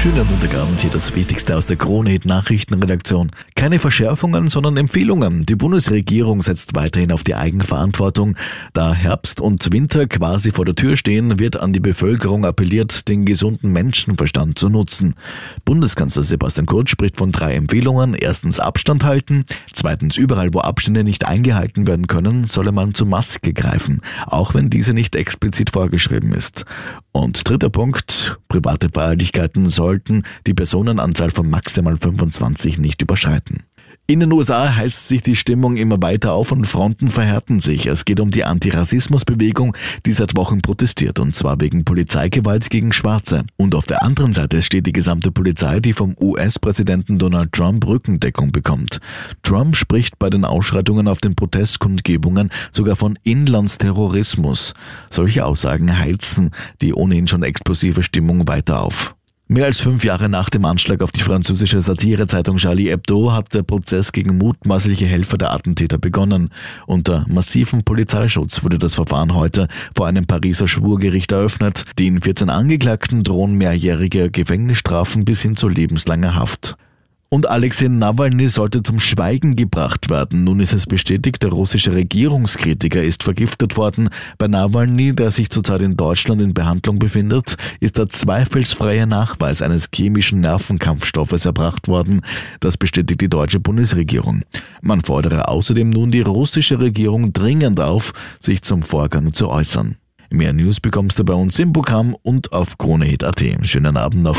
Schönen Montagabend hier das Wichtigste aus der Krone Nachrichtenredaktion. Keine Verschärfungen, sondern Empfehlungen. Die Bundesregierung setzt weiterhin auf die Eigenverantwortung. Da Herbst und Winter quasi vor der Tür stehen, wird an die Bevölkerung appelliert, den gesunden Menschenverstand zu nutzen. Bundeskanzler Sebastian Kurz spricht von drei Empfehlungen. Erstens Abstand halten. Zweitens überall, wo Abstände nicht eingehalten werden können, solle man zur Maske greifen, auch wenn diese nicht explizit vorgeschrieben ist. Und dritter Punkt, private Feierlichkeiten sollten die Personenanzahl von maximal 25 nicht überschreiten. In den USA heißt sich die Stimmung immer weiter auf und Fronten verhärten sich. Es geht um die Antirassismusbewegung, die seit Wochen protestiert, und zwar wegen Polizeigewalt gegen Schwarze. Und auf der anderen Seite steht die gesamte Polizei, die vom US-Präsidenten Donald Trump Rückendeckung bekommt. Trump spricht bei den Ausschreitungen auf den Protestkundgebungen sogar von Inlandsterrorismus. Solche Aussagen heizen die ohnehin schon explosive Stimmung weiter auf. Mehr als fünf Jahre nach dem Anschlag auf die französische Satirezeitung Charlie Hebdo hat der Prozess gegen mutmaßliche Helfer der Attentäter begonnen. Unter massivem Polizeischutz wurde das Verfahren heute vor einem Pariser Schwurgericht eröffnet. Den 14 Angeklagten drohen mehrjährige Gefängnisstrafen bis hin zu lebenslanger Haft. Und Alexei Nawalny sollte zum Schweigen gebracht werden. Nun ist es bestätigt, der russische Regierungskritiker ist vergiftet worden. Bei Nawalny, der sich zurzeit in Deutschland in Behandlung befindet, ist der zweifelsfreie Nachweis eines chemischen Nervenkampfstoffes erbracht worden. Das bestätigt die deutsche Bundesregierung. Man fordere außerdem nun die russische Regierung dringend auf, sich zum Vorgang zu äußern. Mehr News bekommst du bei uns im Programm und auf KroneHit.at. Schönen Abend noch.